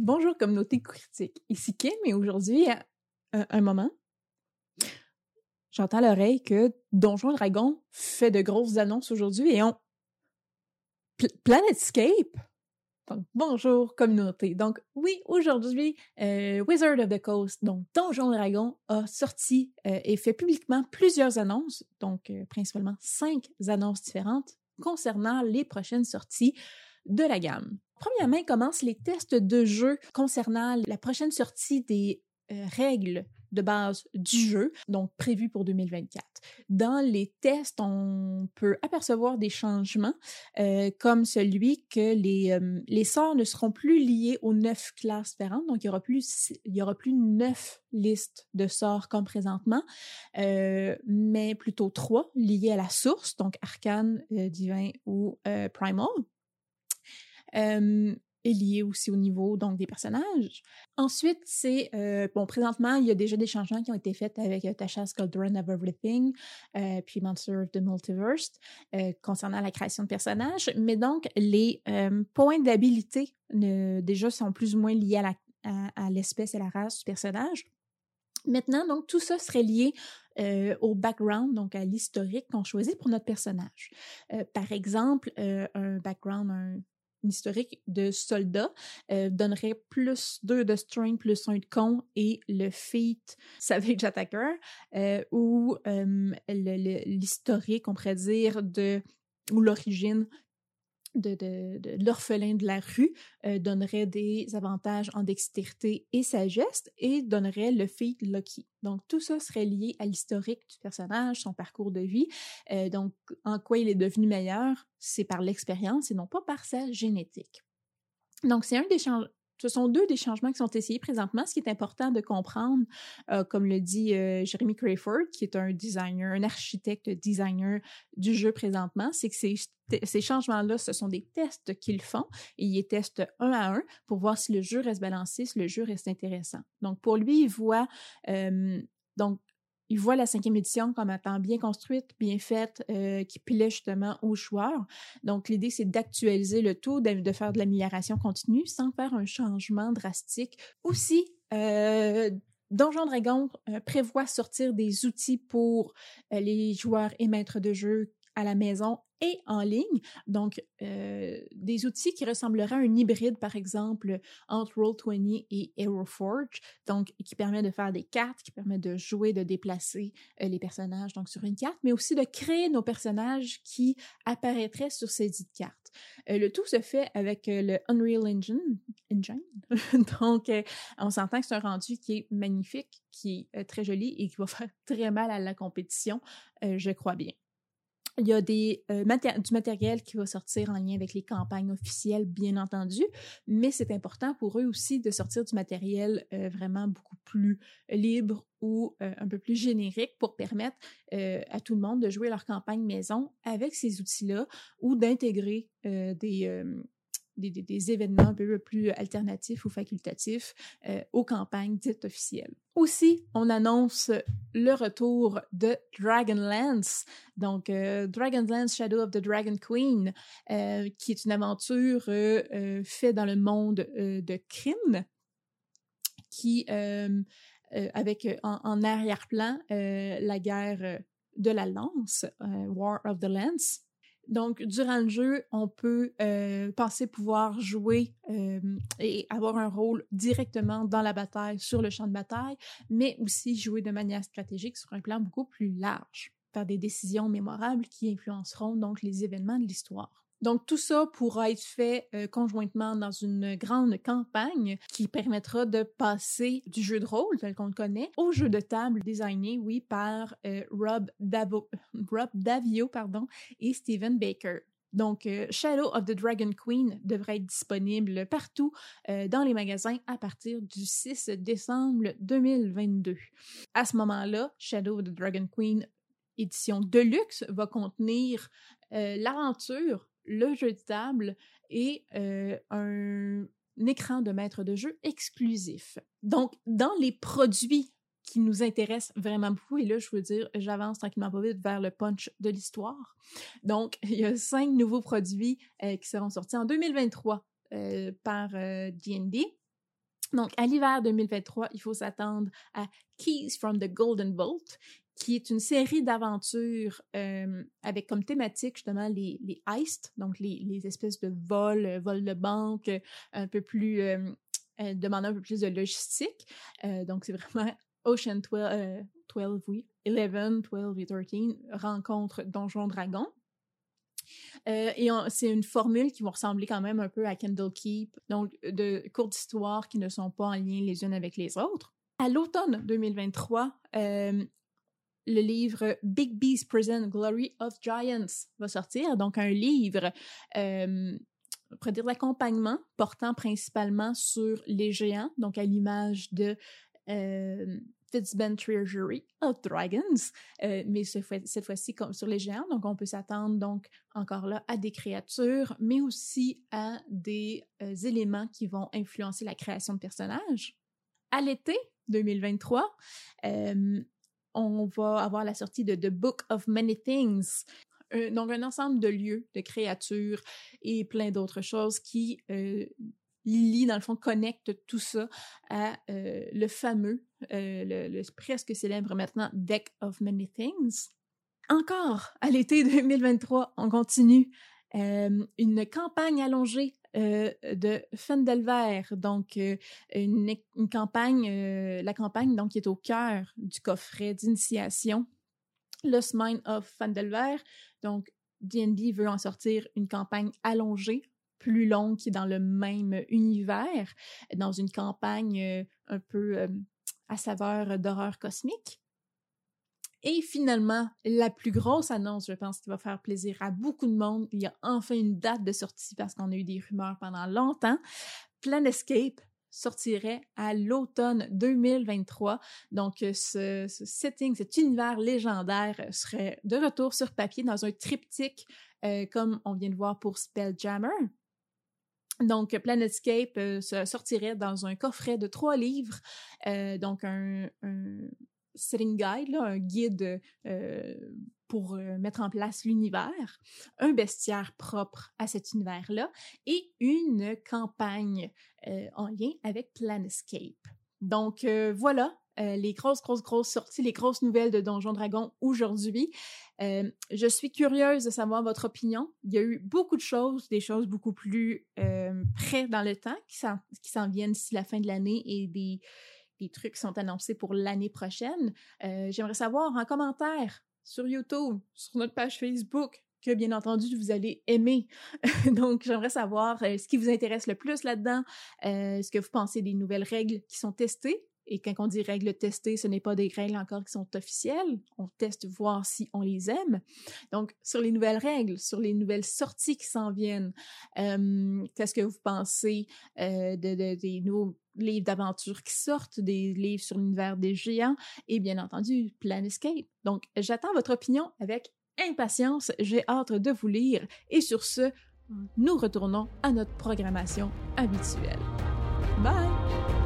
Bonjour communauté critique, ici Kim et aujourd'hui, un, un moment, j'entends l'oreille que Donjon Dragon fait de grosses annonces aujourd'hui et on... Pl Planetscape? Donc, bonjour communauté. Donc, oui, aujourd'hui, euh, Wizard of the Coast, donc Donjon Dragon, a sorti euh, et fait publiquement plusieurs annonces, donc euh, principalement cinq annonces différentes concernant les prochaines sorties de la gamme. Premièrement, commencent les tests de jeu concernant la prochaine sortie des euh, règles de base du jeu, donc prévu pour 2024. Dans les tests, on peut apercevoir des changements, euh, comme celui que les, euh, les sorts ne seront plus liés aux neuf classes différentes, donc il y aura plus neuf listes de sorts comme présentement, mais plutôt trois liés à la source, donc arcane, divin ou primal euh, est lié aussi au niveau donc des personnages. Ensuite, c'est euh, bon présentement il y a déjà des changements qui ont été faits avec euh, Tasha's Cauldron of Everything, euh, puis Monster of the Multiverse concernant la création de personnages. Mais donc les points d'habilité déjà sont plus ou moins liés à la à, l'espèce et la race du personnage. Maintenant, donc, tout ça serait lié au background, donc à l'historique qu'on choisit pour notre personnage. Par exemple, un background, un, historique de soldat euh, donnerait plus 2 de strength, plus 1 de con et le feat Savage Attacker euh, ou euh, l'historique, on pourrait dire, de ou l'origine de, l'orphelin de la rue euh, donnerait des avantages en dextérité et sagesse et donnerait le feat Lucky. Donc tout ça serait lié à l'historique du personnage, son parcours de vie. Euh, donc en quoi il est devenu meilleur, c'est par l'expérience et non pas par sa génétique. Donc c'est un des, ce sont deux des changements qui sont essayés présentement. Ce qui est important de comprendre, euh, comme le dit euh, Jeremy Crayford, qui est un designer, un architecte designer du jeu présentement, c'est que ces, changements-là, ce sont des tests qu'ils font et ils testent un à un pour voir si le jeu reste balancé, si le jeu reste intéressant. Donc pour lui, il voit euh, donc il voit la cinquième édition comme étant bien construite, bien faite, euh, qui plaît justement aux joueurs. Donc, l'idée, c'est d'actualiser le tout, de, de, faire de l'amélioration continue sans faire un changement drastique. Aussi, euh, Donjon Dragon euh, prévoit sortir des outils pour euh, les joueurs et maîtres de jeu à la maison et en ligne. Donc, euh, des outils qui ressembleraient à un hybride, par exemple, entre Roll20 et HeroForge, donc qui permet de faire des cartes, qui permet de jouer, de déplacer euh, les personnages donc sur une carte, mais aussi de créer nos personnages qui apparaîtraient sur ces dites cartes. Euh, le tout se fait avec le Unreal Engine. Engine? donc, on s'entend que c'est un rendu qui est magnifique, qui est très joli et qui va faire très mal à la compétition, je crois bien. Il y a des, euh, du matériel qui va sortir en lien avec les campagnes officielles, bien entendu, mais c'est important pour eux aussi de sortir du matériel euh, vraiment beaucoup plus libre ou euh, un peu plus générique pour permettre à tout le monde de jouer leur campagne maison avec ces outils-là ou d'intégrer des des, événements un peu plus alternatifs ou facultatifs euh, aux campagnes dites officielles. Aussi, on annonce le retour de Dragonlance, donc euh, Dragonlance Shadow of the Dragon Queen, euh, qui est une aventure faite dans le monde de Kryn, qui avec en arrière-plan la guerre de la lance, War of the Lance, donc, durant le jeu, on peut euh, penser pouvoir jouer euh, et avoir un rôle directement dans la bataille, sur le champ de bataille, mais aussi jouer de manière stratégique sur un plan beaucoup plus large, faire des décisions mémorables qui influenceront donc les événements de l'histoire. Donc tout ça pourra être fait euh, conjointement dans une grande campagne qui permettra de passer du jeu de rôle tel qu'on le connaît au jeu de table designé, oui, par euh, Rob, Davio pardon, et Stephen Baker. Donc, euh, Shadow of the Dragon Queen devrait être disponible partout dans les magasins à partir du 6 décembre 2022. À ce moment-là, Shadow of the Dragon Queen édition Deluxe va contenir l'aventure le jeu de table et euh, un, écran de maître de jeu exclusif. Donc, dans les produits qui nous intéressent vraiment beaucoup, et là, je veux dire, j'avance tranquillement pas vite vers le punch de l'histoire. Donc, il y a cinq nouveaux produits euh, qui seront sortis en 2023 euh, par D&D. Donc, à l'hiver 2023, il faut s'attendre à Keys from the Golden Vault, qui est une série d'aventures euh, avec comme thématique justement les, les heists, donc les, les espèces de vols, euh, vols de banque, un peu plus, euh, euh, demandant un peu plus de logistique. Euh, donc, c'est vraiment Ocean 12, 12, oui, 11, 12 et 13, rencontre Donjon Dragon. Euh, et c'est une formule qui va ressembler quand même un peu à Kendall Keep, donc de courtes histoires qui ne sont pas en lien les unes avec les autres. À l'automne 2023, euh, le livre Big Beast Present Glory of Giants va sortir, donc un livre, euh, on pourrait dire d'accompagnement portant principalement sur les géants, donc à l'image de euh, Fitzben Treasury of Dragons, euh, mais cette fois-ci sur les géants. Donc, on peut s'attendre donc encore là à des créatures, mais aussi à des euh, éléments qui vont influencer la création de personnages. À l'été 2023, euh, on va avoir la sortie de The Book of Many Things. Donc, un ensemble de lieux, de créatures et plein d'autres choses qui euh, Lily, dans le fond, connecte tout ça à euh, le fameux, euh, le, le, presque célèbre maintenant Deck of Many Things. Encore à l'été 2023, on continue euh, une campagne allongée euh, de Fendelver, donc euh, une, campagne, la campagne donc qui est au cœur du coffret d'initiation, Lost Mine of Fendelver. Donc D&D veut en sortir une campagne allongée plus longue qui est dans le même univers, dans une campagne euh, un peu euh, à saveur d'horreur cosmique. Et finalement, la plus grosse annonce, je pense, qui va faire plaisir à beaucoup de monde, il y a enfin une date de sortie parce qu'on a eu des rumeurs pendant longtemps. Planescape sortirait à l'automne 2023. Donc, ce, ce, setting, cet univers légendaire serait de retour sur papier dans un triptyque, euh, comme on vient de voir pour Spelljammer. Donc, Planetscape euh, sortirait dans un coffret de trois livres, euh, donc un, setting guide, là, un guide euh, pour euh, mettre en place l'univers, un bestiaire propre à cet univers-là et une campagne euh, en lien avec Planetscape. Donc, voilà, les grosses, grosses, grosses sorties, les grosses nouvelles de Donjon Dragon aujourd'hui. Je suis curieuse de savoir votre opinion. Il y a eu beaucoup de choses, des choses beaucoup plus près dans le temps qui s'en viennent d'ici la fin de l'année et des, des trucs qui sont annoncés pour l'année prochaine. Euh, J'aimerais savoir en commentaire sur YouTube, sur notre page Facebook, que bien entendu vous allez aimer. Donc j'aimerais savoir euh, ce qui vous intéresse le plus là-dedans, euh, ce que vous pensez des nouvelles règles qui sont testées, et quand on dit règles testées, ce n'est pas des règles encore qui sont officielles. On teste voir si on les aime. Donc, sur les nouvelles règles, sur les nouvelles sorties qui s'en viennent, euh, qu'est-ce que vous pensez de, des nouveaux livres d'aventure qui sortent, des livres sur l'univers des géants et bien entendu Planescape. Donc, j'attends votre opinion avec impatience. J'ai hâte de vous lire. Et sur ce, nous retournons à notre programmation habituelle. Bye!